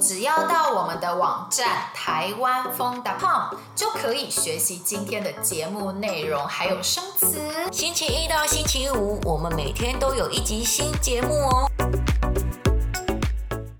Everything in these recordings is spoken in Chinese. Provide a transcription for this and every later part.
只要到我们的网站台湾疯 .com 就可以学习今天的节目内容，还有生词。星期一到星期五，我们每天都有一集新节目哦。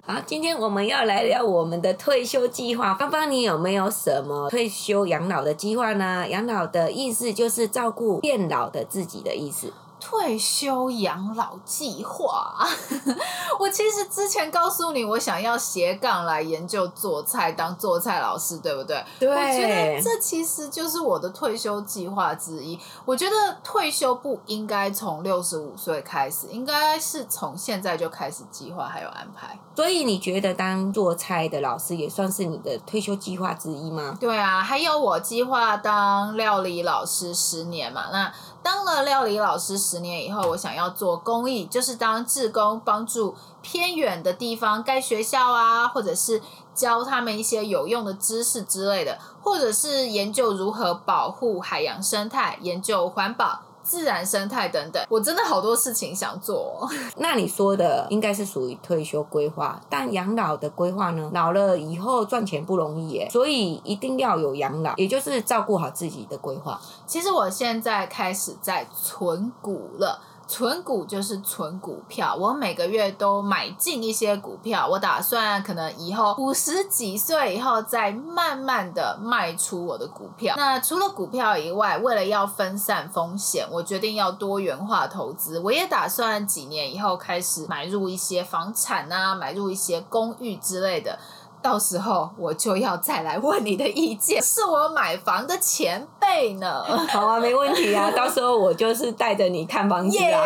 好，今天我们要来聊我们的退休计划。芳芳，你有没有什么退休养老的计划呢？养老的意思就是照顾变老的自己的意思。退休养老计划，我其实之前告诉你，我想要斜杠来研究做菜，当做菜老师，对不对？对。我觉得这其实就是我的退休计划之一。我觉得退休不应该从六十五岁开始，应该是从现在就开始计划还有安排。所以你觉得当做菜的老师也算是你的退休计划之一吗？对啊，还有我计划当料理老师十年嘛，那。当了料理老师十年以后，我想要做公益，就是当志工，帮助偏远的地方盖学校啊，或者是教他们一些有用的知识之类的，或者是研究如何保护海洋生态，研究环保。自然生态等等，我真的好多事情想做哦。那你说的应该是属于退休规划，但养老的规划呢？老了以后赚钱不容易耶，所以一定要有养老，也就是照顾好自己的规划。其实我现在开始在存股了。存股就是存股票，我每个月都买进一些股票，我打算可能以后五十几岁以后再慢慢的卖出我的股票。那除了股票以外，为了要分散风险，我决定要多元化投资。我也打算几年以后开始买入一些房产啊，买入一些公寓之类的。到时候我就要再来问你的意见，是我买房的前辈呢。好啊，没问题啊，到时候我就是带着你看房子啊。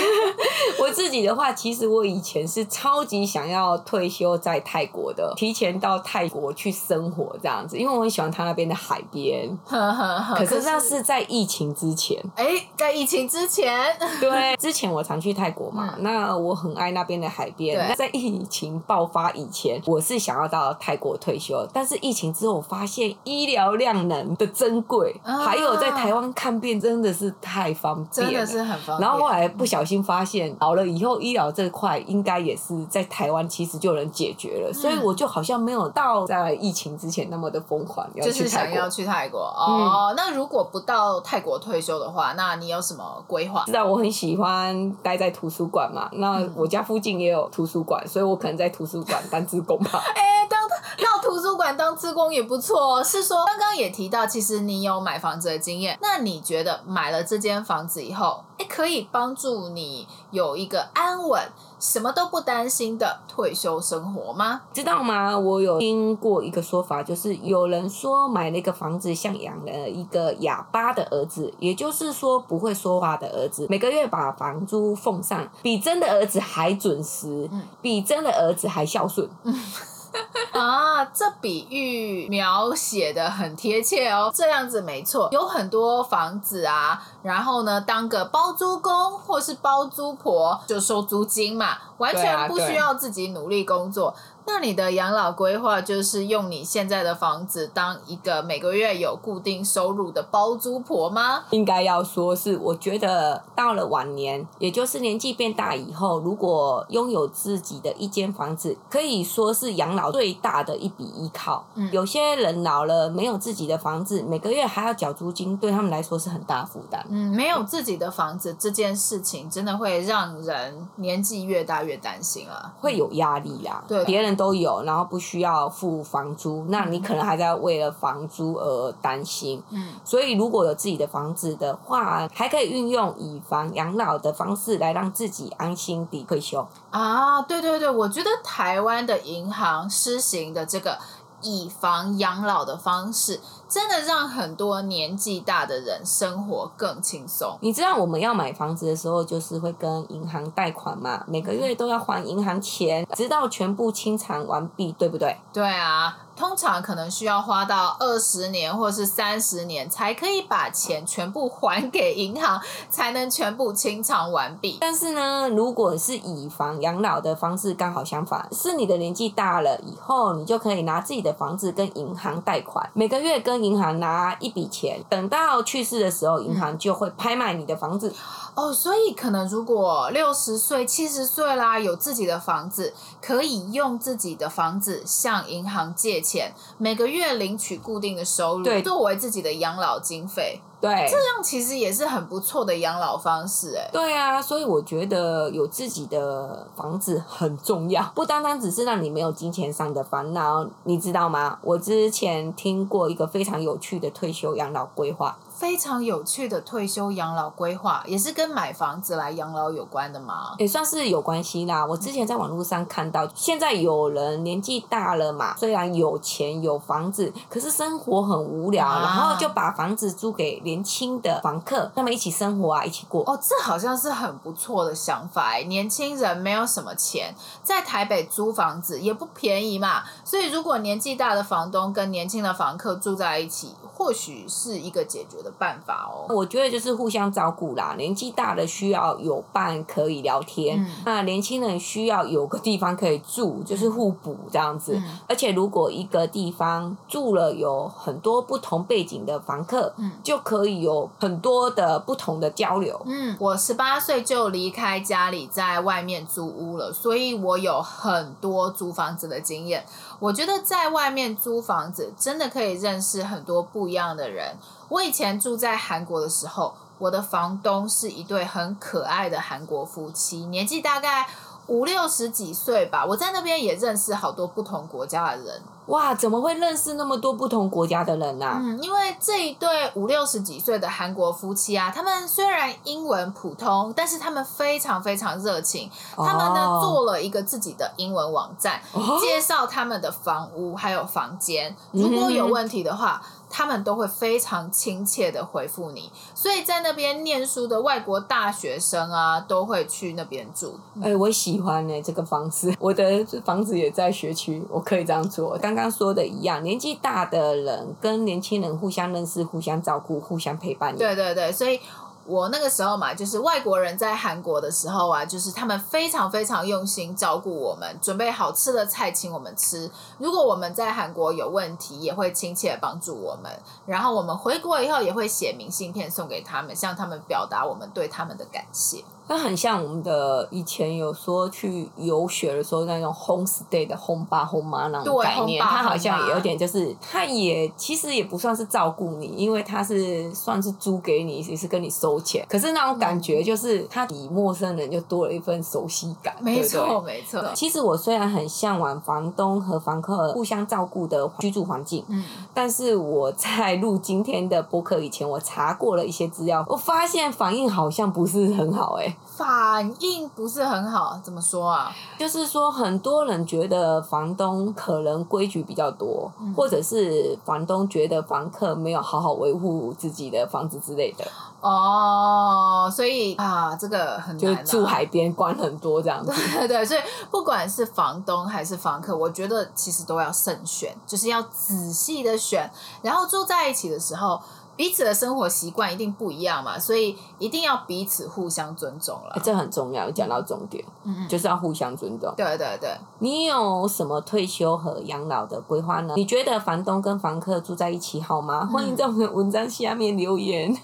我自己的话，其实我以前是超级想要退休在泰国的，提前到泰国去生活这样子，因为我很喜欢他那边的海边。可是那是在疫情之前。哎，在疫情之前。对，之前我常去泰国嘛，嗯、那我很爱那边的海边。那在疫情爆发以前，我是想。想要到泰国退休，但是疫情之后，我发现医疗量能的珍贵，啊、还有在台湾看病真的是太方便了，真的是很方便。然后后来不小心发现，老了以后医疗这块应该也是在台湾其实就能解决了，嗯、所以我就好像没有到在疫情之前那么的疯狂，就是想要去泰国哦。嗯、那如果不到泰国退休的话，那你有什么规划？知道我很喜欢待在图书馆嘛，那我家附近也有图书馆，所以我可能在图书馆当职工吧。哎，当到图书馆当志工也不错。是说刚刚也提到，其实你有买房子的经验。那你觉得买了这间房子以后，诶，可以帮助你有一个安稳、什么都不担心的退休生活吗？知道吗？我有听过一个说法，就是有人说买了个房子像养了一个哑巴的儿子，也就是说不会说话的儿子，每个月把房租奉上，比真的儿子还准时，比真的儿子还孝顺。啊，这比喻描写的很贴切哦，这样子没错，有很多房子啊，然后呢，当个包租公或是包租婆就收租金嘛，完全不需要自己努力工作。那你的养老规划就是用你现在的房子当一个每个月有固定收入的包租婆吗？应该要说是，我觉得到了晚年，也就是年纪变大以后，如果拥有自己的一间房子，可以说是养老最大的一笔依靠。嗯，有些人老了没有自己的房子，每个月还要缴租金，对他们来说是很大负担。嗯，没有自己的房子这件事情，真的会让人年纪越大越担心啊，会有压力啦。对，别人。都有，然后不需要付房租，那你可能还在为了房租而担心。嗯，所以如果有自己的房子的话，还可以运用以房养老的方式来让自己安心地退休。啊，对对对，我觉得台湾的银行施行的这个以房养老的方式。真的让很多年纪大的人生活更轻松。你知道我们要买房子的时候，就是会跟银行贷款嘛，每个月都要还银行钱，直到全部清偿完毕，对不对？对啊。通常可能需要花到二十年或是三十年，才可以把钱全部还给银行，才能全部清偿完毕。但是呢，如果是以房养老的方式，刚好相反，是你的年纪大了以后，你就可以拿自己的房子跟银行贷款，每个月跟银行拿一笔钱，等到去世的时候，银行就会拍卖你的房子。哦，所以可能如果六十岁、七十岁啦，有自己的房子，可以用自己的房子向银行借钱，每个月领取固定的收入，对，作为自己的养老经费。对，这样其实也是很不错的养老方式，哎。对啊，所以我觉得有自己的房子很重要，不单单只是让你没有金钱上的烦恼，你知道吗？我之前听过一个非常有趣的退休养老规划。非常有趣的退休养老规划，也是跟买房子来养老有关的吗？也算是有关系啦。我之前在网络上看到，现在有人年纪大了嘛，虽然有钱有房子，可是生活很无聊，啊、然后就把房子租给年轻的房客，他们一起生活啊，一起过。哦，这好像是很不错的想法。年轻人没有什么钱，在台北租房子也不便宜嘛，所以如果年纪大的房东跟年轻的房客住在一起，或许是一个解决的办法哦。我觉得就是互相照顾啦。年纪大的需要有伴可以聊天，嗯、那年轻人需要有个地方可以住，就是互补这样子。嗯、而且如果一个地方住了有很多不同背景的房客，嗯、就可以有很多的不同的交流。嗯，我十八岁就离开家里，在外面租屋了，所以我有很多租房子的经验。我觉得在外面租房子真的可以认识很多不一样的人。我以前住在韩国的时候，我的房东是一对很可爱的韩国夫妻，年纪大概五六十几岁吧。我在那边也认识好多不同国家的人。哇，怎么会认识那么多不同国家的人呢？啊？嗯，因为这一对五六十几岁的韩国夫妻啊，他们虽然英文普通，但是他们非常非常热情。他们呢，哦，做了一个自己的英文网站，哦，介绍他们的房屋还有房间。如果有问题的话，嗯他们都会非常亲切的回复你，所以在那边念书的外国大学生啊，都会去那边住。哎、欸，我喜欢呢、欸、这个方式，我的房子也在学区，我可以这样做。刚刚说的一样，年纪大的人跟年轻人互相认识、互相照顾、互相陪伴。对对对，所以。我那个时候嘛，就是外国人在韩国的时候啊，就是他们非常非常用心照顾我们，准备好吃的菜请我们吃。如果我们在韩国有问题，也会亲切帮助我们。然后我们回国以后，也会写明信片送给他们，向他们表达我们对他们的感谢。它很像我们的以前有说去游学的时候那种 home stay 的 home 爸 home 妈那种概念，它好像也有点就是，它也其实也不算是照顾你，因为它是算是租给你，也是跟你收钱。可是那种感觉就是，它比陌生人就多了一份熟悉感。没错，没错。其实我虽然很向往房东和房客互相照顾的居住环境，嗯，但是我在录今天的播客以前，我查过了一些资料，我发现反应好像不是很好，欸，哎。反应不是很好，怎么说啊？就是说，很多人觉得房东可能规矩比较多，嗯、或者是房东觉得房客没有好好维护自己的房子之类的。哦，所以啊，这个很就住海边，管很多这样子。对对，所以不管是房东还是房客，我觉得其实都要慎选，就是要仔细的选，然后住在一起的时候。彼此的生活习惯一定不一样嘛，所以一定要彼此互相尊重了。欸，这很重要，讲到重点，嗯嗯，就是要互相尊重。对对对，你有什么退休和养老的规划呢？你觉得房东跟房客住在一起好吗？嗯、欢迎在我们的文章下面留言。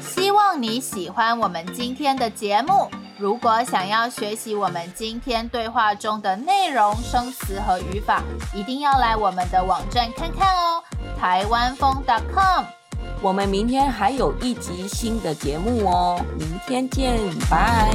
希望你喜欢我们今天的节目。如果想要学习我们今天对话中的内容、生词和语法，一定要来我们的网站看看哦。台湾风 .com，我们明天还有一集新的节目哦，明天见，拜。